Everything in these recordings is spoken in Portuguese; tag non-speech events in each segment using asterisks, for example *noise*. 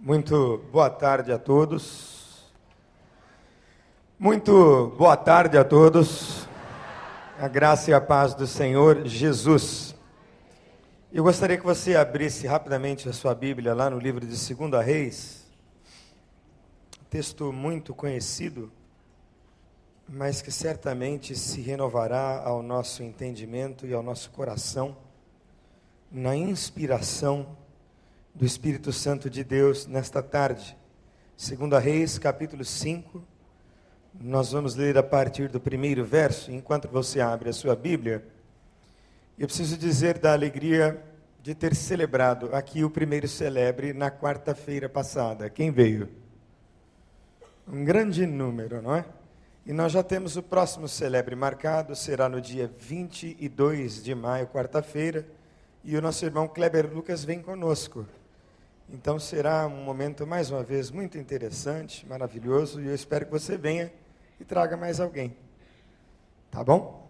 Muito boa tarde a todos. Muito boa tarde a todos. A graça e a paz do Senhor Jesus. Eu gostaria que você abrisse rapidamente a sua Bíblia lá no livro de 2 Reis. Texto muito conhecido, mas que certamente se renovará ao nosso entendimento e ao nosso coração na inspiração do Espírito Santo de Deus nesta tarde. Segunda Reis, capítulo 5. Nós vamos ler a partir do primeiro verso, enquanto você abre a sua Bíblia. Eu preciso dizer da alegria de ter celebrado aqui o primeiro celebre na quarta-feira passada. Quem veio? Um grande número, não é? E nós já temos o próximo celebre marcado, será no dia 22 de maio, quarta-feira, e o nosso irmão Kleber Lucas vem conosco. Então será um momento, mais uma vez, muito interessante, maravilhoso, e eu espero que você venha e traga mais alguém. Tá bom?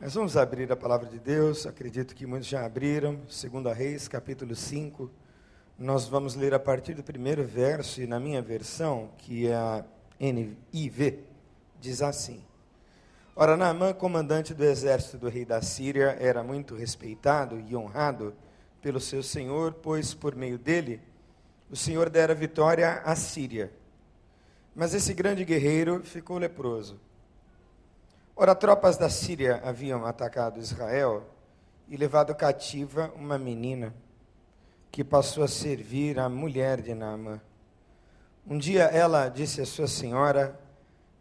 Nós vamos abrir a palavra de Deus, acredito que muitos já abriram, 2 Reis, capítulo 5. Nós vamos ler a partir do primeiro verso, e na minha versão, que é a NIV, diz assim. Ora, Naamã, comandante do exército do rei da Síria, era muito respeitado e honrado pelo seu senhor, pois por meio dele o Senhor dera vitória à Síria. Mas esse grande guerreiro ficou leproso. Ora, tropas da Síria haviam atacado Israel e levado cativa uma menina que passou a servir a mulher de Naamã. Um dia ela disse à sua senhora: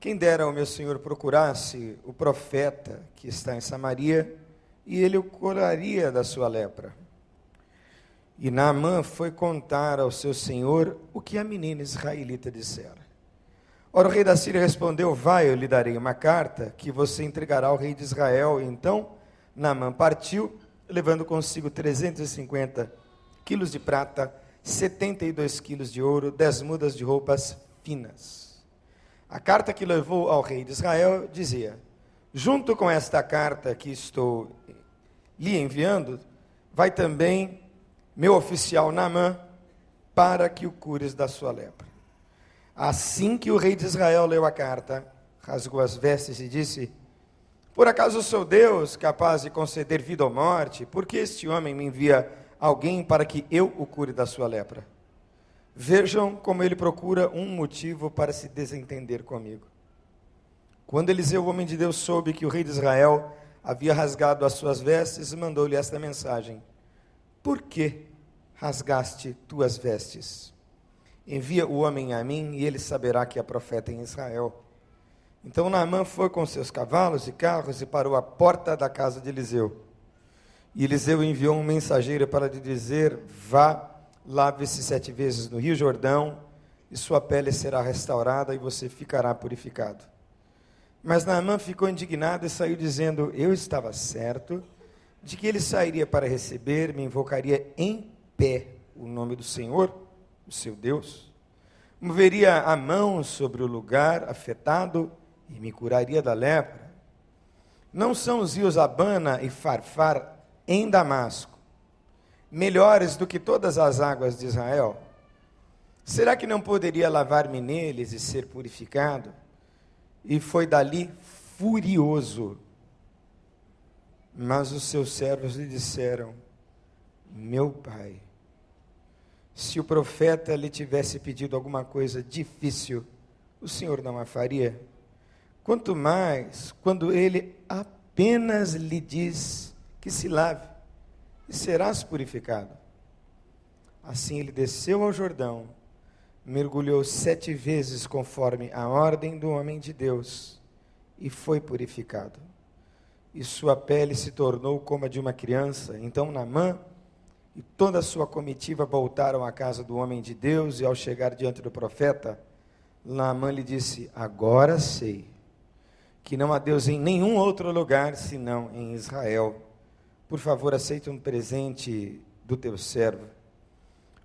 Quem dera o meu senhor procurasse o profeta que está em Samaria e ele o curaria da sua lepra. E Naamã foi contar ao seu senhor o que a menina israelita dissera. Ora, o rei da Síria respondeu: Vai, eu lhe darei uma carta que você entregará ao rei de Israel. Então Naamã partiu, levando consigo 350 quilos de prata, 72 quilos de ouro, 10 mudas de roupas finas. A carta que levou ao rei de Israel dizia: Junto com esta carta que estou lhe enviando, vai também meu oficial Naamã, para que o cures da sua lepra. Assim que o rei de Israel leu a carta, rasgou as vestes e disse: Por acaso sou Deus capaz de conceder vida ou morte? Por que este homem me envia alguém para que eu o cure da sua lepra? Vejam como ele procura um motivo para se desentender comigo. Quando Eliseu, o homem de Deus, soube que o rei de Israel havia rasgado as suas vestes, mandou-lhe esta mensagem: por que rasgaste tuas vestes? Envia o homem a mim e ele saberá que é profeta em Israel. Então Naamã foi com seus cavalos e carros e parou à porta da casa de Eliseu. E Eliseu enviou um mensageiro para lhe dizer: Vá, lave-se sete vezes no Rio Jordão, e sua pele será restaurada e você ficará purificado. Mas Naamã ficou indignado e saiu dizendo: Eu estava certo de que ele sairia para receber, me invocaria em pé o nome do Senhor, o seu Deus, moveria a mão sobre o lugar afetado e me curaria da lepra. Não são os rios Abana e Farfar em Damasco melhores do que todas as águas de Israel? Será que não poderia lavar-me neles e ser purificado? E foi dali furioso mas os seus servos lhe disseram: Meu pai, se o profeta lhe tivesse pedido alguma coisa difícil, o senhor não a faria? Quanto mais quando ele apenas lhe diz que se lave e serás purificado. Assim ele desceu ao Jordão, mergulhou sete vezes conforme a ordem do homem de Deus e foi purificado e sua pele se tornou como a de uma criança. Então Naamã e toda a sua comitiva voltaram à casa do homem de Deus, e ao chegar diante do profeta, Naamã lhe disse: Agora sei que não há Deus em nenhum outro lugar senão em Israel. Por favor, aceite um presente do teu servo.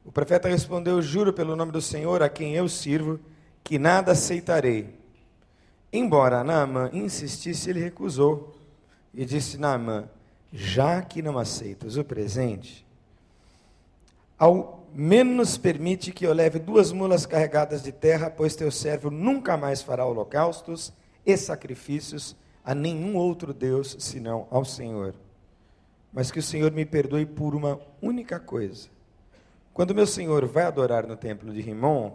O profeta respondeu: Juro pelo nome do Senhor a quem eu sirvo, que nada aceitarei. Embora Naamã insistisse, ele recusou. E disse Naamã: Já que não aceitas o presente, ao menos permite que eu leve duas mulas carregadas de terra, pois teu servo nunca mais fará holocaustos e sacrifícios a nenhum outro Deus senão ao Senhor. Mas que o Senhor me perdoe por uma única coisa. Quando meu Senhor vai adorar no templo de Rimon,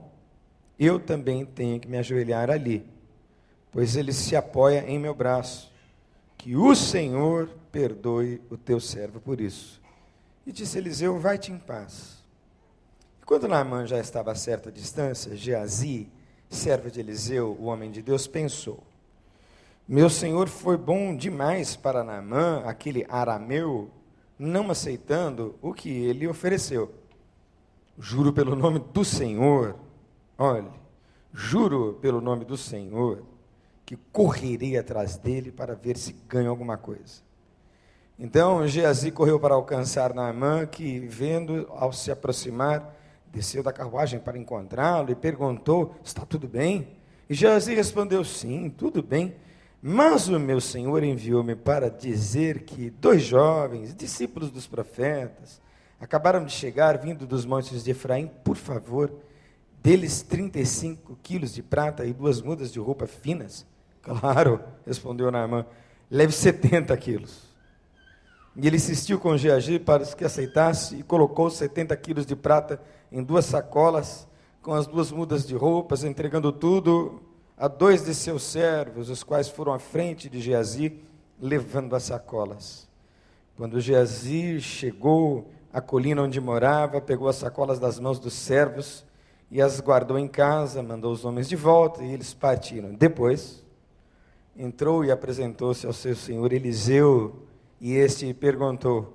eu também tenho que me ajoelhar ali, pois ele se apoia em meu braço. Que o Senhor perdoe o teu servo por isso. E disse Eliseu: Vai-te em paz. E quando Naamã já estava a certa distância, Geazi, servo de Eliseu, o homem de Deus, pensou: Meu senhor foi bom demais para Naamã, aquele arameu, não aceitando o que ele ofereceu. Juro pelo nome do Senhor, olhe, juro pelo nome do Senhor, que correrei atrás dele para ver se ganho alguma coisa. Então Geazi correu para alcançar Naamã, que, vendo ao se aproximar, desceu da carruagem para encontrá-lo e perguntou: Está tudo bem? E Geazi respondeu: Sim, tudo bem. Mas o meu senhor enviou-me para dizer que dois jovens, discípulos dos profetas, acabaram de chegar vindo dos montes de Efraim. Por favor, deles 35 quilos de prata e duas mudas de roupa finas. Claro, respondeu Naamã, leve 70 quilos. E ele insistiu com Geagi para que aceitasse e colocou 70 quilos de prata em duas sacolas, com as duas mudas de roupas, entregando tudo a dois de seus servos, os quais foram à frente de Geazi, levando as sacolas. Quando Geazi chegou à colina onde morava, pegou as sacolas das mãos dos servos e as guardou em casa, mandou os homens de volta e eles partiram. Depois, entrou e apresentou-se ao seu senhor Eliseu, e este perguntou: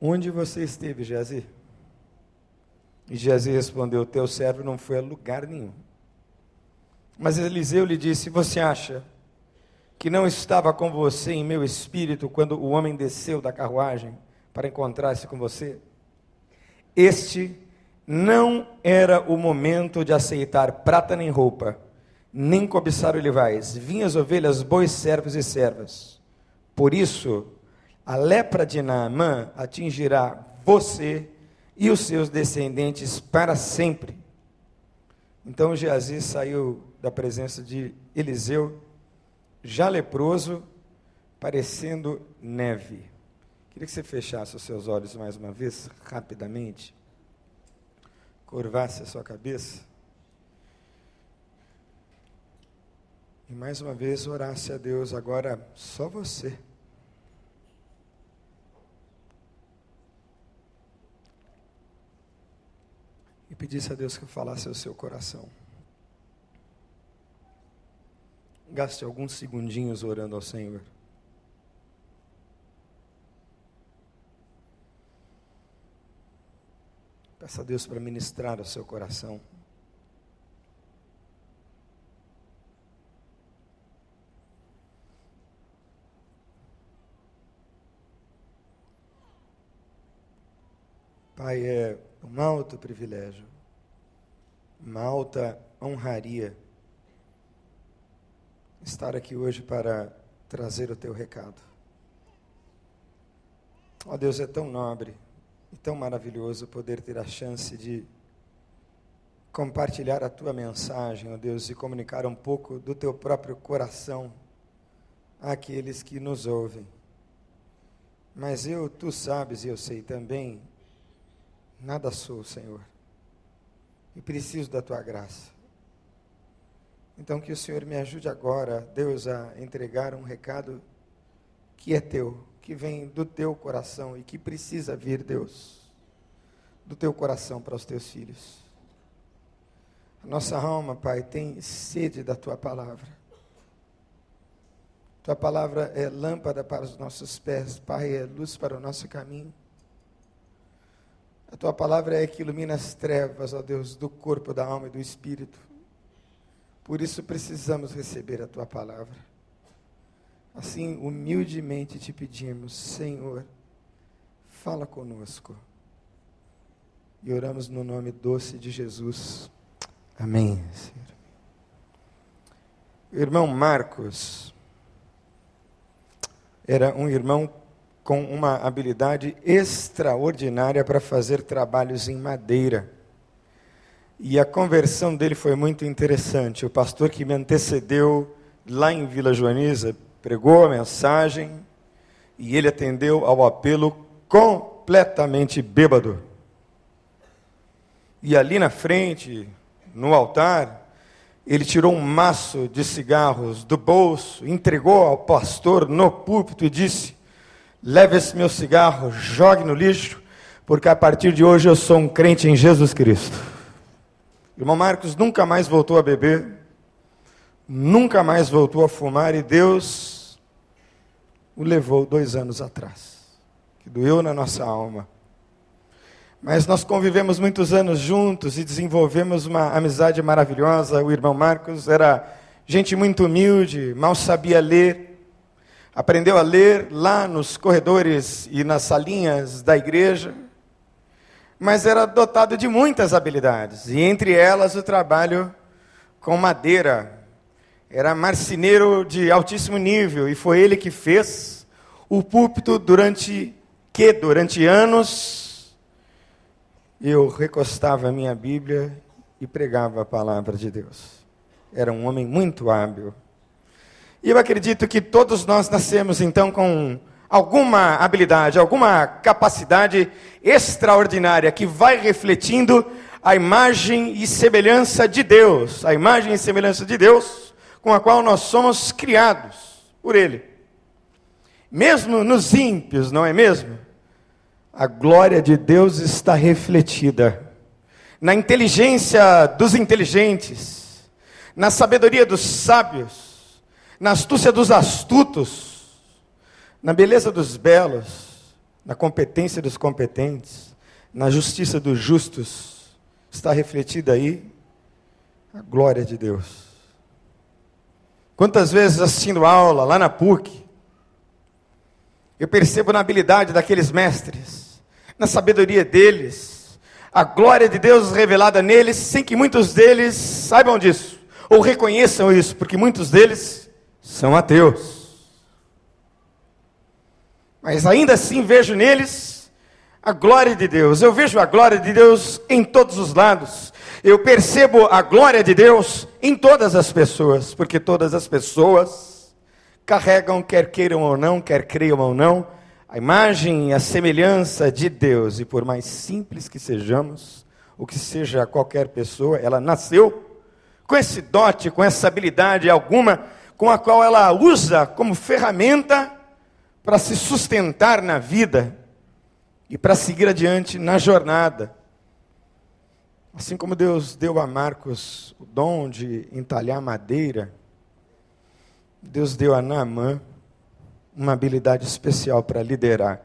Onde você esteve, Geazi? E Geazi respondeu: Teu servo não foi a lugar nenhum. Mas Eliseu lhe disse: Você acha que não estava com você em meu espírito quando o homem desceu da carruagem para encontrar-se com você? Este não era o momento de aceitar prata nem roupa, nem cobiçar olivais, vinhas, ovelhas, bois, servos e servas. Por isso, a lepra de Naamã atingirá você e os seus descendentes para sempre. Então Geazi saiu da presença de Eliseu, já leproso, parecendo neve. Queria que você fechasse os seus olhos mais uma vez, rapidamente. Curvasse a sua cabeça. E mais uma vez orasse a Deus, agora só você. E pedisse a Deus que falasse ao seu coração. Gaste alguns segundinhos orando ao Senhor. Peça a Deus para ministrar o seu coração. Pai, é um alto privilégio, uma alta honraria estar aqui hoje para trazer o teu recado. Ó oh, Deus, é tão nobre e tão maravilhoso poder ter a chance de compartilhar a tua mensagem, ó oh Deus, e comunicar um pouco do teu próprio coração àqueles que nos ouvem. Mas eu, tu sabes e eu sei também, Nada sou, Senhor. E preciso da tua graça. Então que o Senhor me ajude agora, Deus, a entregar um recado que é teu, que vem do teu coração e que precisa vir, Deus, do teu coração para os teus filhos. A nossa alma, Pai, tem sede da tua palavra. Tua palavra é lâmpada para os nossos pés, Pai, é luz para o nosso caminho. A tua palavra é que ilumina as trevas, ó Deus, do corpo, da alma e do espírito. Por isso precisamos receber a tua palavra. Assim, humildemente te pedimos, Senhor, fala conosco. E oramos no nome doce de Jesus. Amém, Senhor. Irmão Marcos era um irmão com uma habilidade extraordinária para fazer trabalhos em madeira. E a conversão dele foi muito interessante. O pastor que me antecedeu lá em Vila Joaniza pregou a mensagem e ele atendeu ao apelo completamente bêbado. E ali na frente, no altar, ele tirou um maço de cigarros do bolso, entregou ao pastor no púlpito e disse: Leve esse meu cigarro, jogue no lixo, porque a partir de hoje eu sou um crente em Jesus Cristo. Irmão Marcos nunca mais voltou a beber, nunca mais voltou a fumar e Deus o levou dois anos atrás, que doeu na nossa alma. Mas nós convivemos muitos anos juntos e desenvolvemos uma amizade maravilhosa. O irmão Marcos era gente muito humilde, mal sabia ler. Aprendeu a ler lá nos corredores e nas salinhas da igreja, mas era dotado de muitas habilidades, e entre elas o trabalho com madeira. Era marceneiro de altíssimo nível, e foi ele que fez o púlpito durante que durante anos eu recostava a minha Bíblia e pregava a palavra de Deus. Era um homem muito hábil. E eu acredito que todos nós nascemos então com alguma habilidade, alguma capacidade extraordinária que vai refletindo a imagem e semelhança de Deus, a imagem e semelhança de Deus com a qual nós somos criados por Ele. Mesmo nos ímpios, não é mesmo? a glória de Deus está refletida na inteligência dos inteligentes, na sabedoria dos sábios, na astúcia dos astutos, na beleza dos belos, na competência dos competentes, na justiça dos justos. Está refletida aí a glória de Deus. Quantas vezes assistindo aula lá na PUC, eu percebo na habilidade daqueles mestres na sabedoria deles, a glória de Deus revelada neles, sem que muitos deles saibam disso, ou reconheçam isso, porque muitos deles são ateus. Mas ainda assim vejo neles a glória de Deus, eu vejo a glória de Deus em todos os lados, eu percebo a glória de Deus em todas as pessoas, porque todas as pessoas carregam, quer queiram ou não, quer creiam ou não, a imagem e a semelhança de Deus, e por mais simples que sejamos, o que seja qualquer pessoa, ela nasceu com esse dote, com essa habilidade alguma, com a qual ela usa como ferramenta para se sustentar na vida e para seguir adiante na jornada. Assim como Deus deu a Marcos o dom de entalhar madeira, Deus deu a Naamã uma habilidade especial para liderar.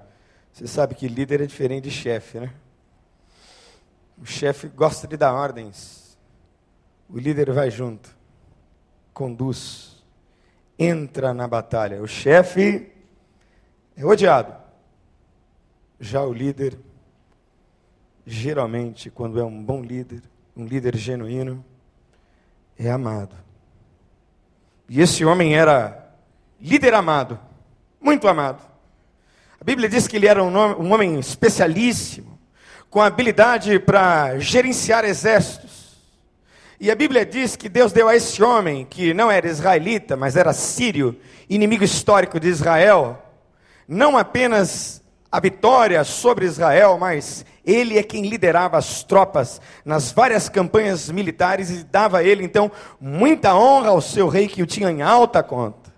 Você sabe que líder é diferente de chefe, né? O chefe gosta de dar ordens. O líder vai junto, conduz, entra na batalha. O chefe é odiado. Já o líder, geralmente, quando é um bom líder, um líder genuíno, é amado. E esse homem era líder amado muito amado. A Bíblia diz que ele era um, homem especialíssimo, com habilidade para gerenciar exércitos. E a Bíblia diz que Deus deu a esse homem, que não era israelita, mas era sírio, inimigo histórico de Israel, não apenas a vitória sobre Israel, mas ele é quem liderava as tropas nas várias campanhas militares e dava a ele então muita honra ao seu rei que o tinha em alta conta.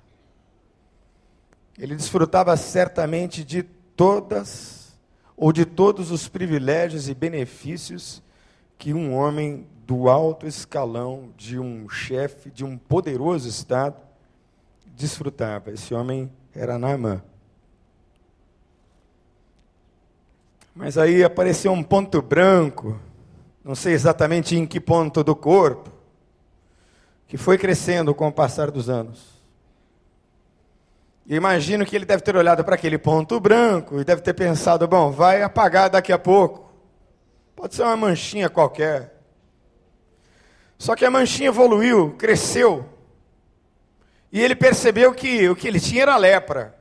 Ele desfrutava certamente de todas ou de todos os privilégios e benefícios que um homem do alto escalão de um chefe de um poderoso estado desfrutava. Esse homem era Naamã. Mas aí apareceu um ponto branco, não sei exatamente em que ponto do corpo, que foi crescendo com o passar dos anos. E imagino que ele deve ter olhado para aquele ponto branco e deve ter pensado: bom, vai apagar daqui a pouco. Pode ser uma manchinha qualquer. Só que a manchinha evoluiu, cresceu. E ele percebeu que o que ele tinha era lepra.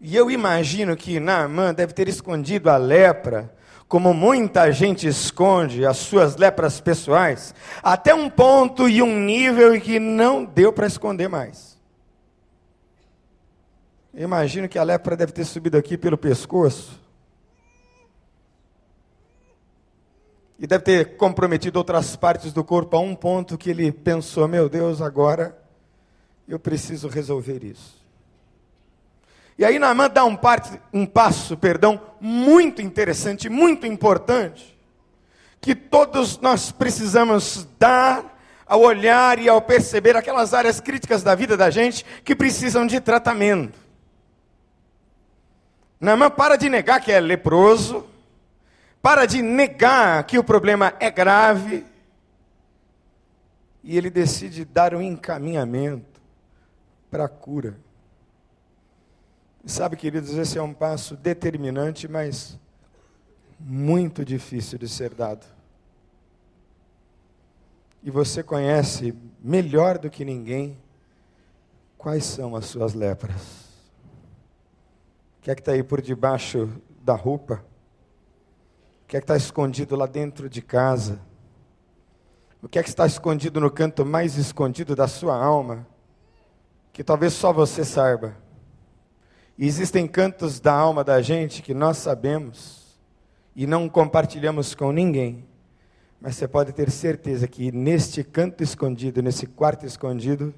E eu imagino que Naamã deve ter escondido a lepra, como muita gente esconde as suas lepras pessoais, até um ponto e um nível em que não deu para esconder mais. Eu imagino que a lepra deve ter subido aqui pelo pescoço. E deve ter comprometido outras partes do corpo a um ponto que ele pensou: meu Deus, agora eu preciso resolver isso. E aí Naamã dá um, parte, um passo, perdão, muito interessante, muito importante, que todos nós precisamos dar ao olhar e ao perceber aquelas áreas críticas da vida da gente que precisam de tratamento. Naamã para de negar que é leproso, para de negar que o problema é grave, e ele decide dar um encaminhamento para a cura. Sabe, queridos, esse é um passo determinante, mas muito difícil de ser dado. E você conhece melhor do que ninguém quais são as suas lepras. O que é que está aí por debaixo da roupa? Que é que está escondido lá dentro de casa? O que é que está escondido no canto mais escondido da sua alma? Que talvez só você saiba. E existem cantos da alma da gente que nós sabemos e não compartilhamos com ninguém. Mas você pode ter certeza que neste canto escondido, nesse quarto escondido,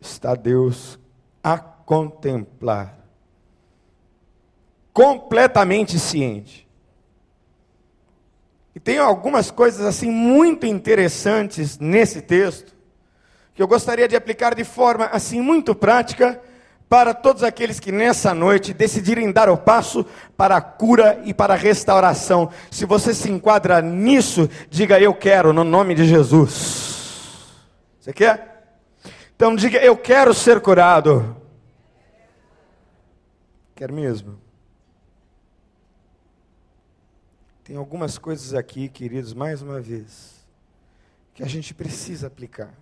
está Deus a contemplar. Completamente ciente. E tem algumas coisas assim muito interessantes nesse texto que eu gostaria de aplicar de forma assim muito prática para todos aqueles que nessa noite decidirem dar o passo para a cura e para a restauração. Se você se enquadra nisso, diga eu quero, no nome de Jesus. Você quer? Então diga eu quero ser curado. Quer mesmo? Tem algumas coisas aqui, queridos, mais uma vez, que a gente precisa aplicar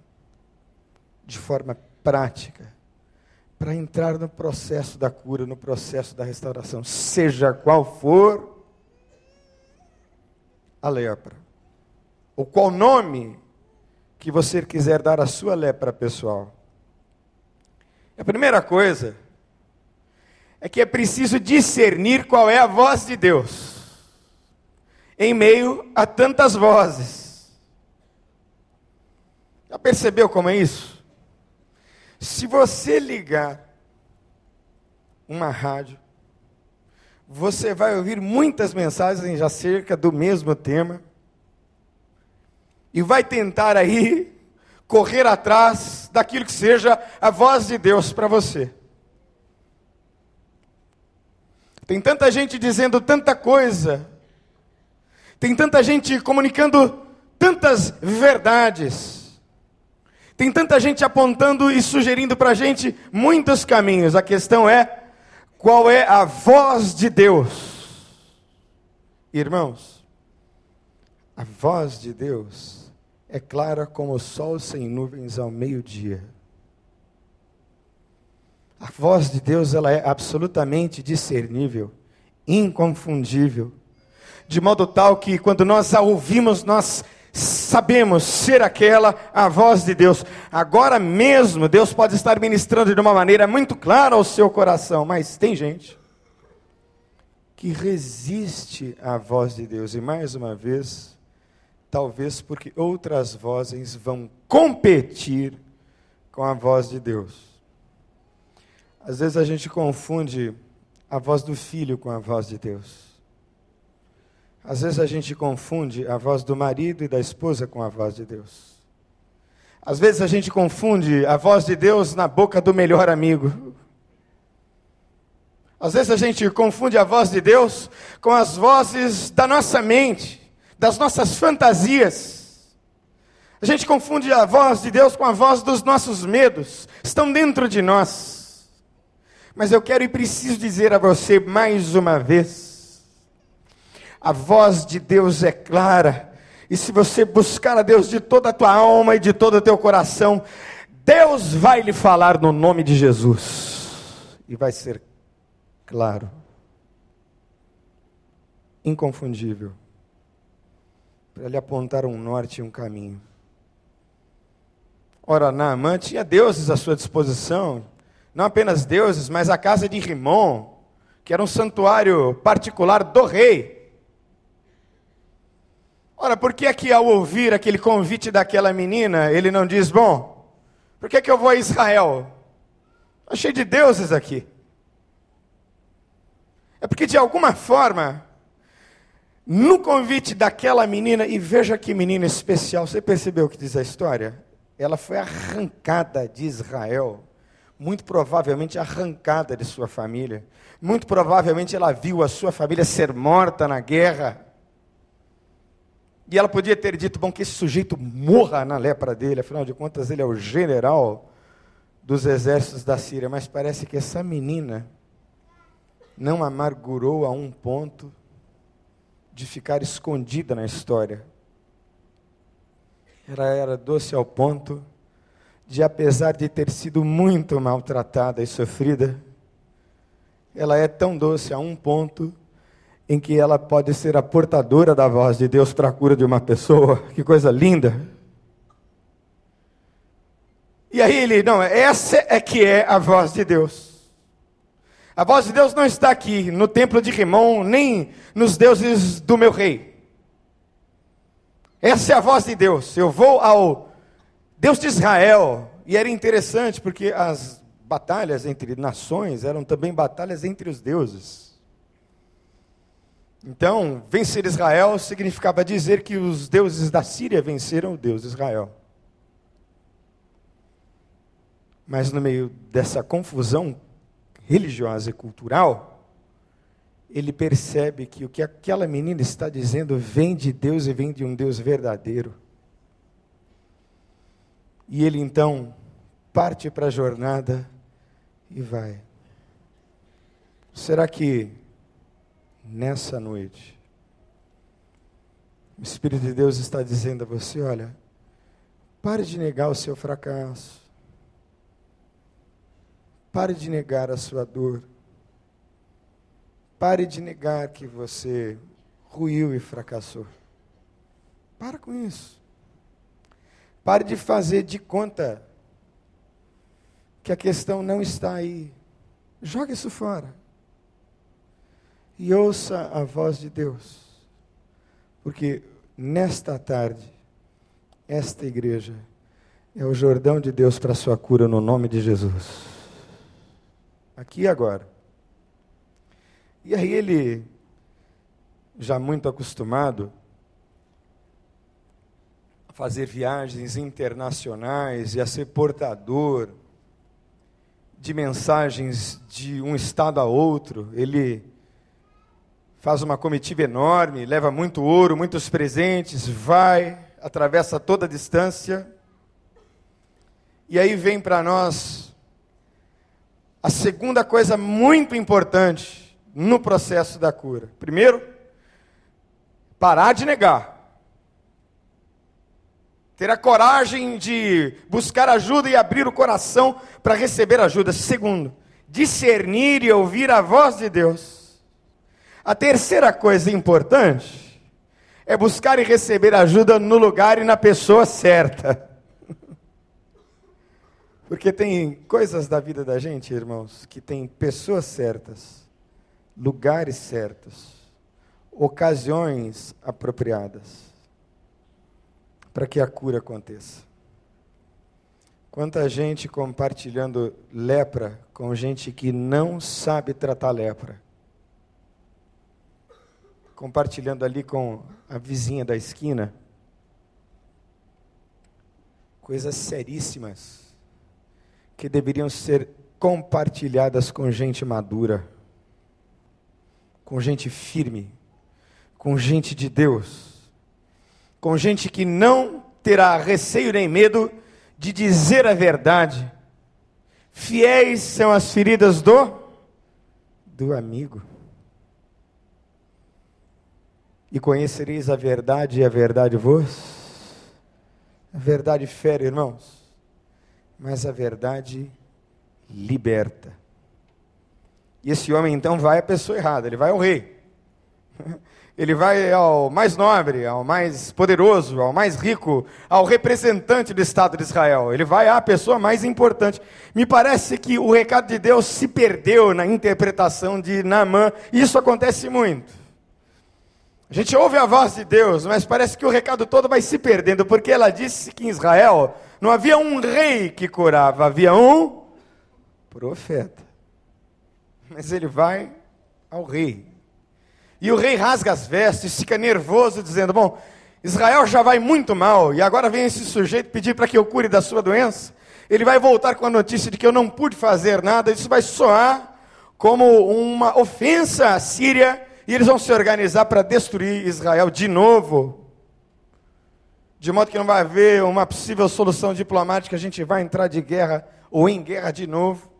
de forma prática para entrar no processo da cura, no processo da restauração, seja qual for a lepra, ou qual nome que você quiser dar à sua lepra pessoal. A primeira coisa é que é preciso discernir qual é a voz de Deus em meio a tantas vozes. Já percebeu como é isso? Se você ligar uma rádio, você vai ouvir muitas mensagens acerca do mesmo tema e vai tentar aí correr atrás daquilo que seja a voz de Deus para você. Tem tanta gente dizendo tanta coisa, tem tanta gente comunicando tantas verdades. Tem tanta gente apontando e sugerindo para a gente muitos caminhos. A questão é: qual é a voz de Deus? Irmãos, a voz de Deus é clara como o sol sem nuvens ao meio-dia. A voz de Deus ela é absolutamente discernível, inconfundível, de modo tal que quando nós a ouvimos, nós sabemos ser aquela a voz de Deus. Agora mesmo, Deus pode estar ministrando de uma maneira muito clara ao seu coração, mas tem gente que resiste à voz de Deus, e mais uma vez, talvez porque outras vozes vão competir com a voz de Deus. Às vezes a gente confunde a voz do filho com a voz de Deus. Às vezes a gente confunde a voz do marido e da esposa com a voz de Deus. Às vezes a gente confunde a voz de Deus na boca do melhor amigo. Às vezes a gente confunde a voz de Deus com as vozes da nossa mente, das nossas fantasias. A gente confunde a voz de Deus com a voz dos nossos medos, estão dentro de nós. Mas eu quero e preciso dizer a você mais uma vez: a voz de Deus é clara. E se você buscar a Deus de toda a tua alma e de todo o teu coração, Deus vai lhe falar no nome de Jesus. E vai ser claro, inconfundível, para lhe apontar um norte e um caminho. Ora, Naamã tinha deuses à sua disposição, não apenas deuses, mas a casa de Rimon, que era um santuário particular do rei. Ora, por que é que ao ouvir aquele convite daquela menina, ele não diz, bom, por que, é que eu vou a Israel? Está cheio de deuses aqui. É porque de alguma forma, no convite daquela menina, e veja que menina especial, você percebeu o que diz a história? Ela foi arrancada de Israel, muito provavelmente arrancada de sua família. Muito provavelmente ela viu a sua família ser morta na guerra. E ela podia ter dito: bom, que esse sujeito morra na lepra dele, afinal de contas, ele é o general dos exércitos da Síria. Mas parece que essa menina não amargurou a um ponto de ficar escondida na história. Ela era doce ao ponto de, apesar de ter sido muito maltratada e sofrida, ela é tão doce a um ponto em que ela pode ser a portadora da voz de Deus para a cura de uma pessoa. Que coisa linda! E aí ele, não, essa é que é a voz de Deus. A voz de Deus não está aqui no templo de Rimon, nem nos deuses do meu rei. Essa é a voz de Deus. Eu vou ao Deus de Israel. E era interessante porque as batalhas entre nações eram também batalhas entre os deuses. Então, vencer Israel significava dizer que os deuses da Síria venceram o Deus de Israel. Mas no meio dessa confusão religiosa e cultural, ele percebe que o que aquela menina está dizendo vem de Deus e vem de um Deus verdadeiro. E ele então parte para a jornada e vai. Será que nessa noite o Espírito de Deus está dizendo a você: olha, pare de negar o seu fracasso, pare de negar a sua dor, pare de negar que você ruiu e fracassou. Para com isso. Pare de fazer de conta que a questão não está aí. Joga isso fora. E ouça a voz de Deus. Porque nesta tarde, esta igreja é o Jordão de Deus para a sua cura no nome de Jesus. Aqui e agora. E aí ele, já muito acostumado a fazer viagens internacionais e a ser portador de mensagens de um estado a outro, ele faz uma comitiva enorme, leva muito ouro, muitos presentes, vai, atravessa toda a distância. E aí vem para nós a segunda coisa muito importante no processo da cura. Primeiro, parar de negar ter a coragem de buscar ajuda e abrir o coração para receber ajuda. Segundo, discernir e ouvir a voz de Deus. A terceira coisa importante é buscar e receber ajuda no lugar e na pessoa certa. *laughs* Porque tem coisas da vida da gente, irmãos, que tem pessoas certas, lugares certos, ocasiões apropriadas para que a cura aconteça. Quanta gente compartilhando lepra com gente que não sabe tratar lepra. Compartilhando ali com a vizinha da esquina. Coisas seríssimas que deveriam ser compartilhadas com gente madura, com gente firme, com gente de Deus com gente que não terá receio nem medo de dizer a verdade. Fiéis são as feridas do do amigo. E conhecereis a verdade e a verdade vos. A verdade fere, irmãos, mas a verdade liberta. E esse homem então vai à pessoa errada, ele vai ao rei. *laughs* Ele vai ao mais nobre, ao mais poderoso, ao mais rico, ao representante do Estado de Israel. Ele vai à pessoa mais importante. Me parece que o recado de Deus se perdeu na interpretação de Naamã. Isso acontece muito. A gente ouve a voz de Deus, mas parece que o recado todo vai se perdendo, porque ela disse que em Israel não havia um rei que curava, havia um profeta. Mas ele vai ao rei. E o rei rasga as vestes, fica nervoso, dizendo: Bom, Israel já vai muito mal, e agora vem esse sujeito pedir para que eu cure da sua doença. Ele vai voltar com a notícia de que eu não pude fazer nada, isso vai soar como uma ofensa à Síria, e eles vão se organizar para destruir Israel de novo. De modo que não vai haver uma possível solução diplomática, a gente vai entrar de guerra ou em guerra de novo.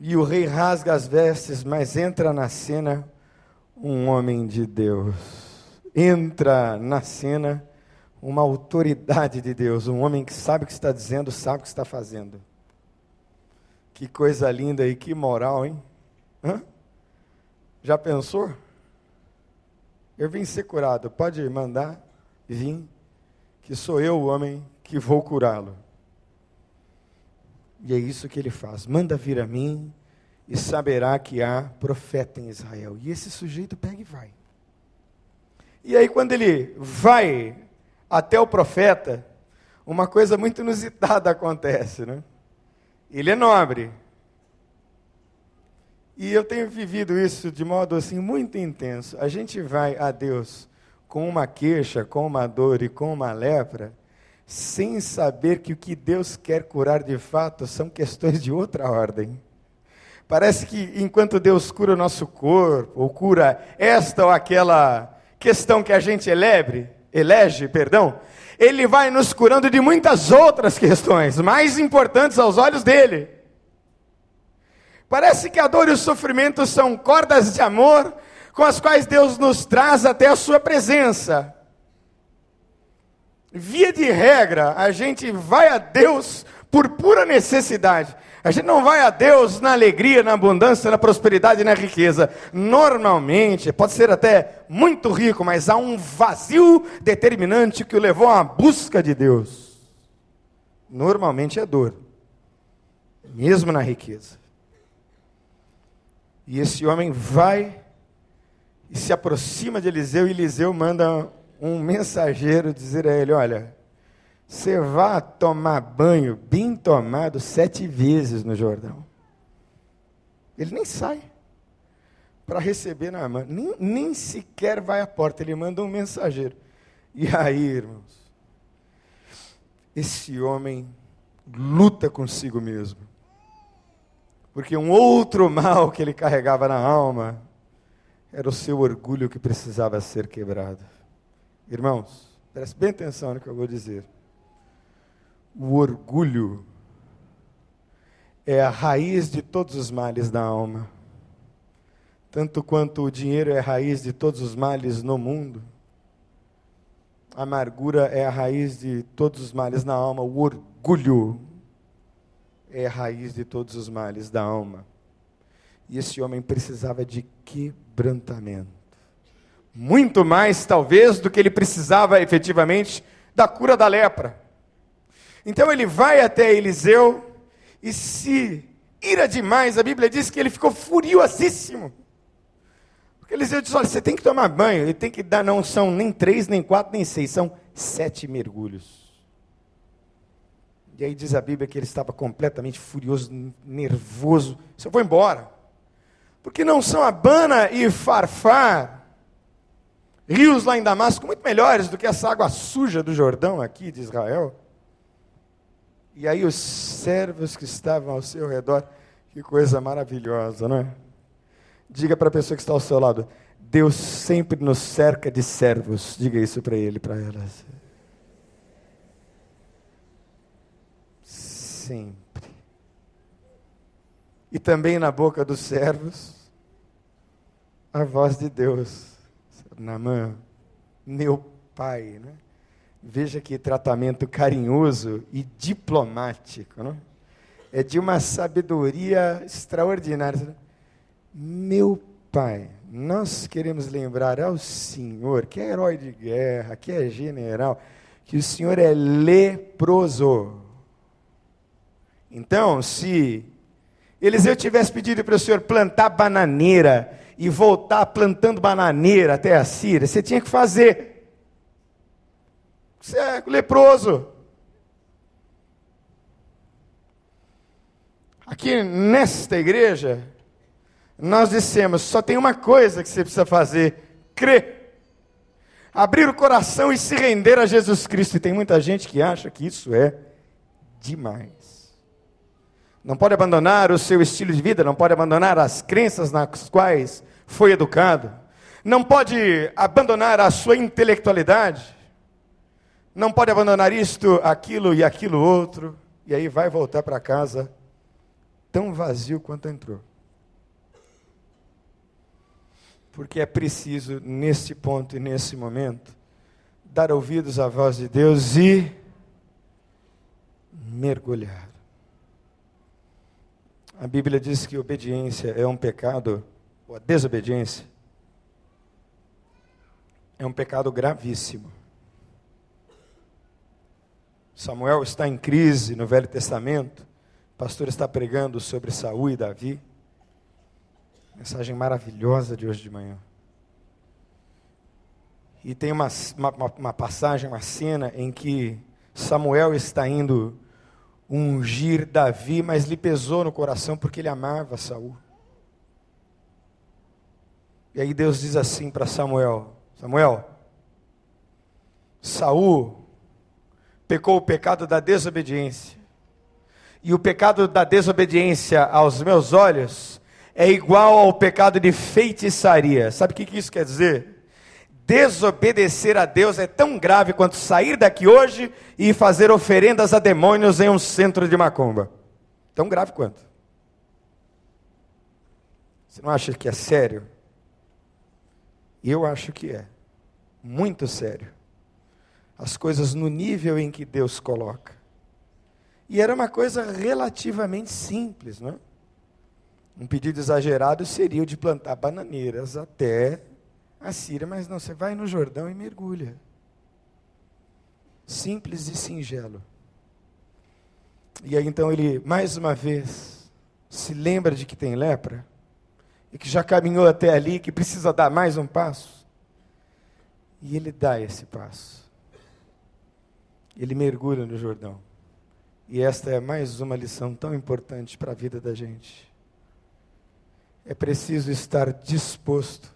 E o rei rasga as vestes, mas entra na cena um homem de Deus. Entra na cena uma autoridade de Deus, um homem que sabe o que está dizendo, sabe o que está fazendo. Que coisa linda e que moral, hein? Hã? Já pensou? Eu vim ser curado, pode mandar vir, que sou eu o homem que vou curá-lo. E é isso que ele faz. Manda vir a mim e saberá que há profeta em Israel. E esse sujeito pega e vai. E aí, quando ele vai até o profeta, uma coisa muito inusitada *laughs* acontece, né? Ele é nobre. E eu tenho vivido isso de modo assim muito intenso. A gente vai a Deus com uma queixa, com uma dor e com uma lepra, sem saber que o que Deus quer curar de fato são questões de outra ordem. Parece que enquanto Deus cura o nosso corpo, ou cura esta ou aquela questão que a gente elebre, elege, perdão, ele vai nos curando de muitas outras questões, mais importantes aos olhos dele. Parece que a dor e o sofrimento são cordas de amor com as quais Deus nos traz até a sua presença. Via de regra, a gente vai a Deus por pura necessidade. A gente não vai a Deus na alegria, na abundância, na prosperidade na riqueza. Normalmente, pode ser até muito rico, mas há um vazio determinante que o levou à busca de Deus. Normalmente é dor, mesmo na riqueza. E esse homem vai e se aproxima de Eliseu, e Eliseu manda um mensageiro dizer a ele: Olha, você vá tomar banho bem tomado sete vezes no Jordão. Ele nem sai para receber na mão, nem, nem sequer vai à porta, ele manda um mensageiro. E aí, irmãos, esse homem luta consigo mesmo. Porque um outro mal que ele carregava na alma era o seu orgulho que precisava ser quebrado. Irmãos, preste bem atenção no que eu vou dizer. O orgulho é a raiz de todos os males da alma. Tanto quanto o dinheiro é a raiz de todos os males no mundo, a amargura é a raiz de todos os males na alma, o orgulho é a raiz de todos os males da alma. E esse homem precisava de quebrantamento. Muito mais, talvez, do que ele precisava efetivamente da cura da lepra. Então ele vai até Eliseu e se ira demais. A Bíblia diz que ele ficou furiosíssimo. Porque Eliseu diz: olha, você tem que tomar banho. Ele tem que dar, não são nem três, nem quatro, nem seis, são sete mergulhos. E aí diz a Bíblia que ele estava completamente furioso, nervoso. Eu vou embora. Porque não são Abana e Farfar, rios lá em Damasco, muito melhores do que essa água suja do Jordão aqui de Israel. E aí os servos que estavam ao seu redor, que coisa maravilhosa, não é? Diga para a pessoa que está ao seu lado, Deus sempre nos cerca de servos. Diga isso para ele, para elas. Sempre. E também na boca dos servos, a voz de Deus. Namã, meu pai, né? Veja que tratamento carinhoso e diplomático. Não? é de uma sabedoria extraordinária. Meu Pai, nós queremos lembrar ao Senhor, que é herói de guerra, que é general, que o Senhor é leproso. Então, se Eliseu tivesse pedido para o Senhor plantar bananeira e voltar plantando bananeira até a Síria, você tinha que fazer. Você é leproso. Aqui nesta igreja, nós dissemos: só tem uma coisa que você precisa fazer: crer. Abrir o coração e se render a Jesus Cristo. E tem muita gente que acha que isso é demais. Não pode abandonar o seu estilo de vida, não pode abandonar as crenças nas quais foi educado, não pode abandonar a sua intelectualidade, não pode abandonar isto, aquilo e aquilo outro, e aí vai voltar para casa tão vazio quanto entrou. Porque é preciso, nesse ponto e nesse momento, dar ouvidos à voz de Deus e mergulhar. A Bíblia diz que obediência é um pecado, ou a desobediência é um pecado gravíssimo. Samuel está em crise no Velho Testamento. O pastor está pregando sobre Saul e Davi. Mensagem maravilhosa de hoje de manhã. E tem uma, uma, uma passagem, uma cena em que Samuel está indo ungir Davi, mas lhe pesou no coração porque ele amava Saul. E aí Deus diz assim para Samuel: Samuel, Saul pecou o pecado da desobediência. E o pecado da desobediência aos meus olhos é igual ao pecado de feitiçaria. Sabe o que isso quer dizer? Desobedecer a Deus é tão grave quanto sair daqui hoje e fazer oferendas a demônios em um centro de macumba. Tão grave quanto. Você não acha que é sério? Eu acho que é. Muito sério. As coisas no nível em que Deus coloca. E era uma coisa relativamente simples, não é? Um pedido exagerado seria o de plantar bananeiras até a Síria, mas não, você vai no Jordão e mergulha. Simples e singelo. E aí então ele, mais uma vez, se lembra de que tem lepra e que já caminhou até ali, que precisa dar mais um passo. E ele dá esse passo. Ele mergulha no Jordão. E esta é mais uma lição tão importante para a vida da gente é preciso estar disposto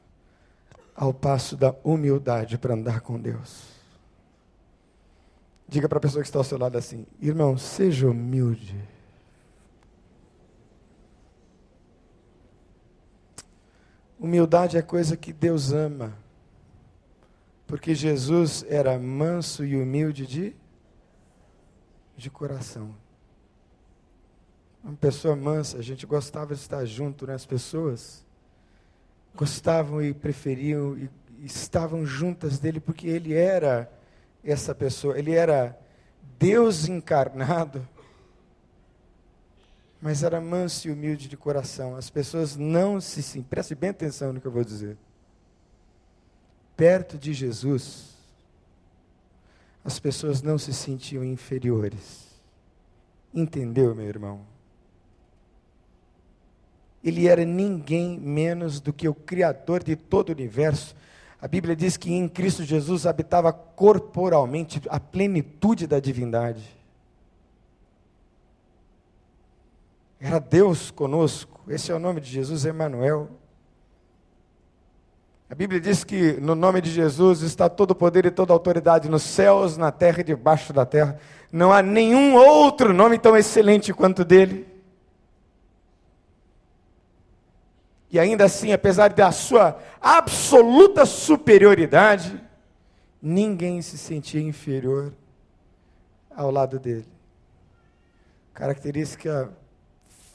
ao passo da humildade para andar com Deus. Diga para a pessoa que está ao seu lado assim: irmão, seja humilde. Humildade é coisa que Deus ama, porque Jesus era manso e humilde de, de coração. Uma pessoa mansa, a gente gostava de estar junto, né? As pessoas gostavam e preferiam e, estavam juntas dele porque ele era essa pessoa, ele era Deus encarnado, mas era manso e humilde de coração. As pessoas não se, sim, preste bem atenção no que eu vou dizer. Perto de Jesus, as pessoas não se sentiam inferiores. Entendeu, meu irmão? Ele era ninguém menos do que o Criador de todo o universo. A Bíblia diz que em Cristo Jesus habitava corporalmente a plenitude da divindade. Era Deus conosco. Esse é o nome de Jesus, Emmanuel. A Bíblia diz que no nome de Jesus está todo o poder e toda a autoridade nos céus, na terra e debaixo da terra. Não há nenhum outro nome tão excelente quanto dele. E ainda assim, apesar da sua absoluta superioridade, ninguém se sentia inferior ao lado dele. Característica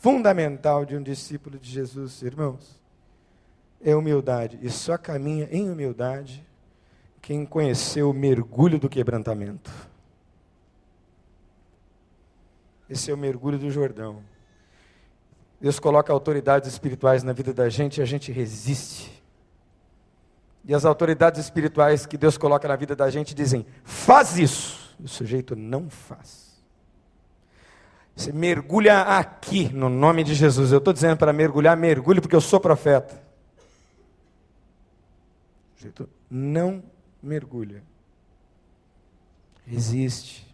fundamental de um discípulo de Jesus, irmãos, é humildade. E só caminha em humildade quem conheceu o mergulho do quebrantamento. Esse é o mergulho do Jordão. Deus coloca autoridades espirituais na vida da gente e a gente resiste. E as autoridades espirituais que Deus coloca na vida da gente dizem: faz isso. O sujeito não faz. Você mergulha aqui, no nome de Jesus. Eu estou dizendo para mergulhar, mergulhe, porque eu sou profeta. O sujeito não mergulha. Resiste.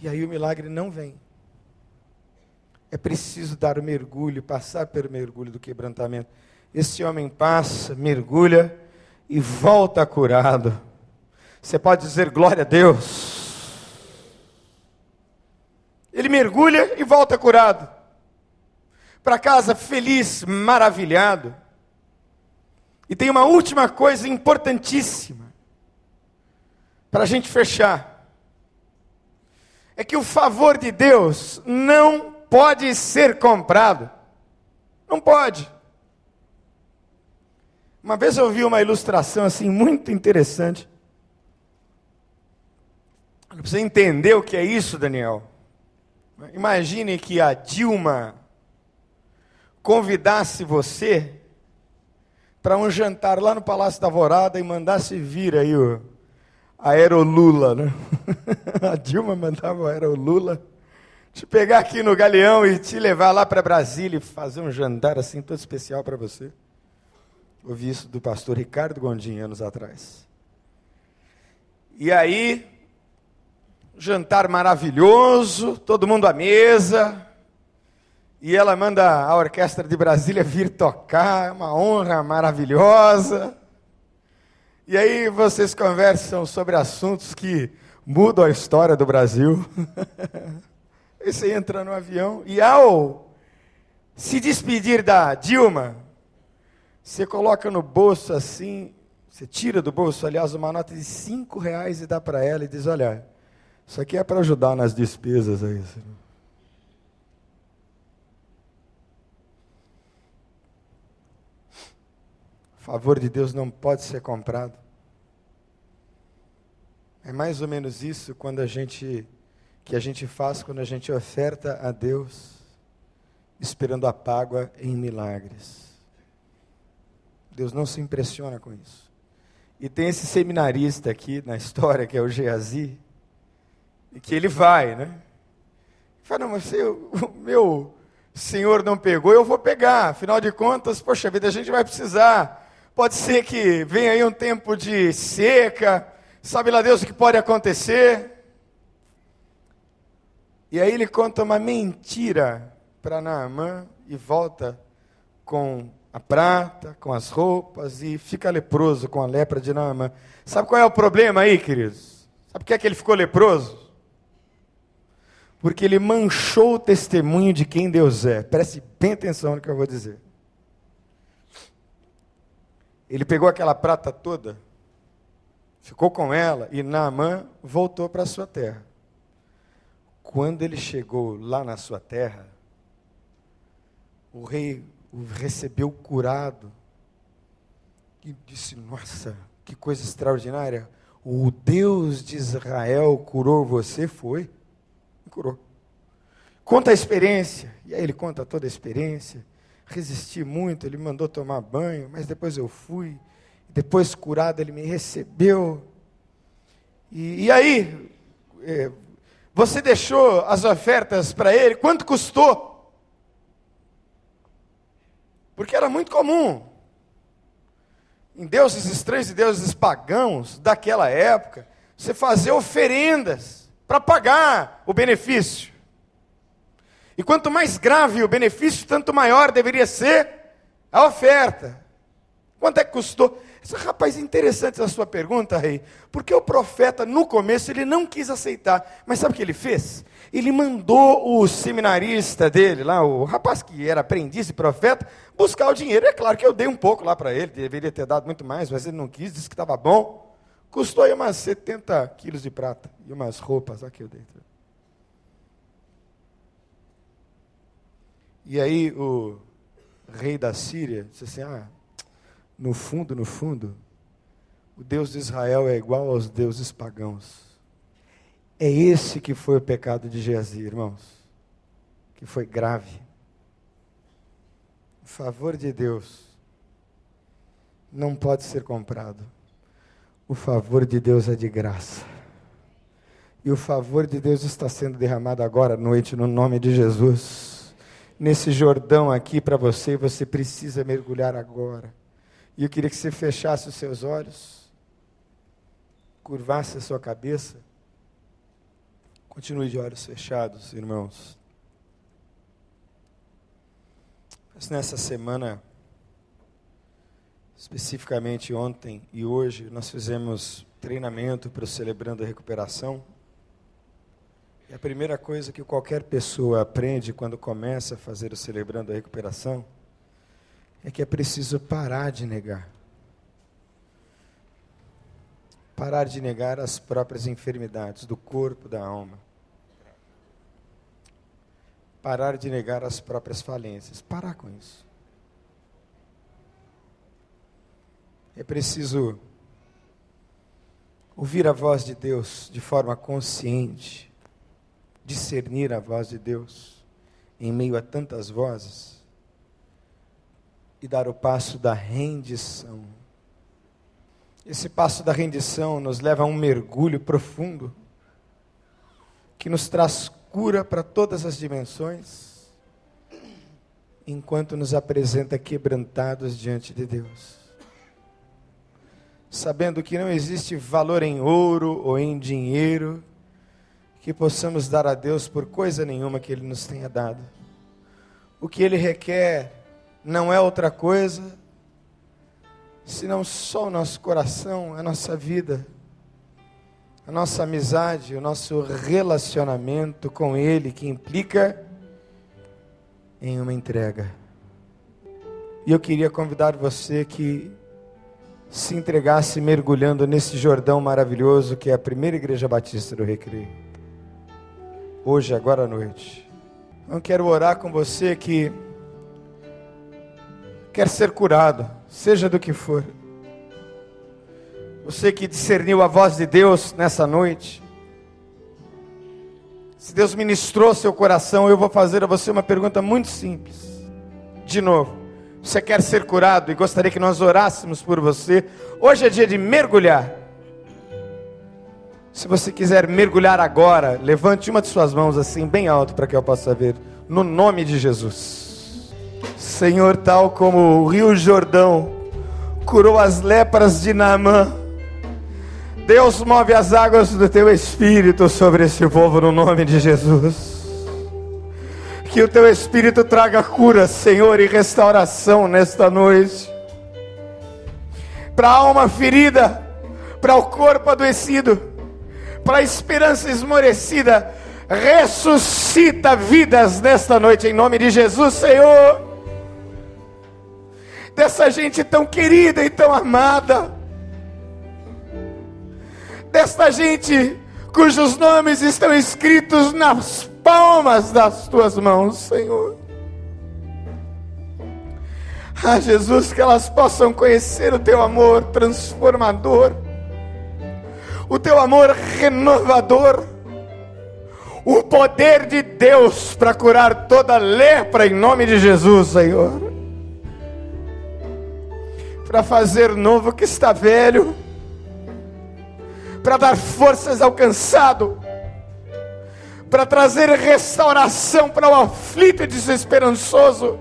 E aí o milagre não vem. É preciso dar o mergulho, passar pelo mergulho do quebrantamento. Esse homem passa, mergulha e volta curado. Você pode dizer glória a Deus. Ele mergulha e volta curado. Para casa feliz, maravilhado. E tem uma última coisa importantíssima para a gente fechar. É que o favor de Deus não pode ser comprado. Não pode. Uma vez eu vi uma ilustração assim muito interessante. Você entender o que é isso, Daniel. Imagine que a Dilma convidasse você para um jantar lá no Palácio da Alvorada e mandasse vir aí o Aerolula, né? *laughs* a Dilma mandava o Aerolula te pegar aqui no Galeão e te levar lá para Brasília e fazer um jantar assim todo especial para você. Ouvi isso do pastor Ricardo Gondim anos atrás. E aí, jantar maravilhoso, todo mundo à mesa. E ela manda a orquestra de Brasília vir tocar, uma honra maravilhosa. E aí vocês conversam sobre assuntos que mudam a história do Brasil. *laughs* você entra no avião e ao se despedir da Dilma, você coloca no bolso assim, você tira do bolso, aliás, uma nota de cinco reais e dá para ela e diz, olha, isso aqui é para ajudar nas despesas aí. O favor de Deus não pode ser comprado. É mais ou menos isso quando a gente que a gente faz quando a gente oferta a Deus esperando a págua em milagres. Deus não se impressiona com isso. E tem esse seminarista aqui na história, que é o Geazi, e que ele vai, né? Fala, não, mas *laughs* o meu senhor não pegou, eu vou pegar. Afinal de contas, poxa vida, a gente vai precisar. Pode ser que venha aí um tempo de seca, sabe lá Deus o que pode acontecer. E aí ele conta uma mentira para Naamã e volta com a prata, com as roupas e fica leproso com a lepra de Naamã. Sabe qual é o problema aí, queridos? Sabe por que, é que ele ficou leproso? porque ele manchou o testemunho de quem Deus é. Preste bem atenção no que eu vou dizer. Ele pegou aquela prata toda, ficou com ela e Naamã voltou para sua terra. Quando ele chegou lá na sua terra, o rei o recebeu curado e disse: Nossa, que coisa extraordinária! O Deus de Israel curou você? Foi curou. Conta a experiência. E aí ele conta toda a experiência. Resisti muito, ele me mandou tomar banho, mas depois eu fui. Depois curado, ele me recebeu. E, e aí, é, você deixou as ofertas para ele? Quanto custou? Porque era muito comum. Em deuses estranhos e deuses pagãos daquela época, você fazer oferendas para pagar o benefício. E quanto mais grave o benefício, tanto maior deveria ser a oferta. Quanto é que custou? Rapaz, interessante a sua pergunta, rei. Porque o profeta, no começo, ele não quis aceitar. Mas sabe o que ele fez? Ele mandou o seminarista dele, lá, o rapaz que era aprendiz e profeta, buscar o dinheiro. É claro que eu dei um pouco lá para ele, deveria ter dado muito mais, mas ele não quis, disse que estava bom. Custou aí umas 70 quilos de prata e umas roupas aqui dentro. E aí o rei da Síria disse assim: Ah, no fundo, no fundo, o Deus de Israel é igual aos deuses pagãos. É esse que foi o pecado de Geazi, irmãos, que foi grave. O favor de Deus não pode ser comprado. O favor de Deus é de graça. E o favor de Deus está sendo derramado agora à noite, no nome de Jesus. Nesse Jordão aqui para você, você precisa mergulhar agora. E eu queria que você fechasse os seus olhos, curvasse a sua cabeça. Continue de olhos fechados, irmãos. Mas nessa semana, especificamente ontem e hoje, nós fizemos treinamento para o Celebrando a Recuperação. E a primeira coisa que qualquer pessoa aprende quando começa a fazer o Celebrando a Recuperação é que é preciso parar de negar. Parar de negar as próprias enfermidades do corpo, da alma. Parar de negar as próprias falências. Parar com isso. É preciso ouvir a voz de Deus de forma consciente, discernir a voz de Deus em meio a tantas vozes e dar o passo da rendição. Esse passo da rendição nos leva a um mergulho profundo que nos traz cura para todas as dimensões, enquanto nos apresenta quebrantados diante de Deus. Sabendo que não existe valor em ouro ou em dinheiro que possamos dar a Deus por coisa nenhuma que Ele nos tenha dado. O que Ele requer não é outra coisa senão só o nosso coração, a nossa vida, a nossa amizade, o nosso relacionamento com Ele, que implica em uma entrega. E eu queria convidar você que se entregasse mergulhando nesse Jordão maravilhoso que é a primeira igreja batista do Recreio. Hoje, agora à noite. Eu quero orar com você que quer ser curado, seja do que for. Você que discerniu a voz de Deus nessa noite, se Deus ministrou seu coração, eu vou fazer a você uma pergunta muito simples. De novo, você quer ser curado e gostaria que nós orássemos por você? Hoje é dia de mergulhar. Se você quiser mergulhar agora, levante uma de suas mãos assim, bem alto, para que eu possa ver. No nome de Jesus. Senhor, tal como o Rio Jordão curou as lepras de Naamã, Deus move as águas do teu espírito sobre esse povo no nome de Jesus. Que o teu espírito traga cura, Senhor, e restauração nesta noite. Para a alma ferida, para o corpo adoecido, para a esperança esmorecida, ressuscita vidas nesta noite em nome de Jesus, Senhor dessa gente tão querida e tão amada, desta gente cujos nomes estão escritos nas palmas das tuas mãos, Senhor. Ah, Jesus, que elas possam conhecer o teu amor transformador, o teu amor renovador, o poder de Deus para curar toda lepra em nome de Jesus, Senhor para fazer novo o que está velho, para dar forças ao cansado, para trazer restauração para o aflito e desesperançoso,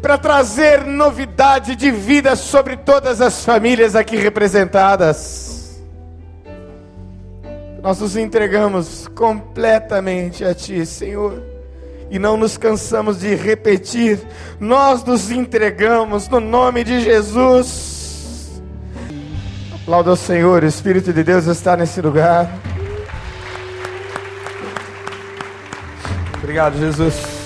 para trazer novidade de vida sobre todas as famílias aqui representadas. Nós nos entregamos completamente a Ti, Senhor e não nos cansamos de repetir, nós nos entregamos no nome de Jesus. Aplauda o Senhor, o Espírito de Deus está nesse lugar. Obrigado, Jesus.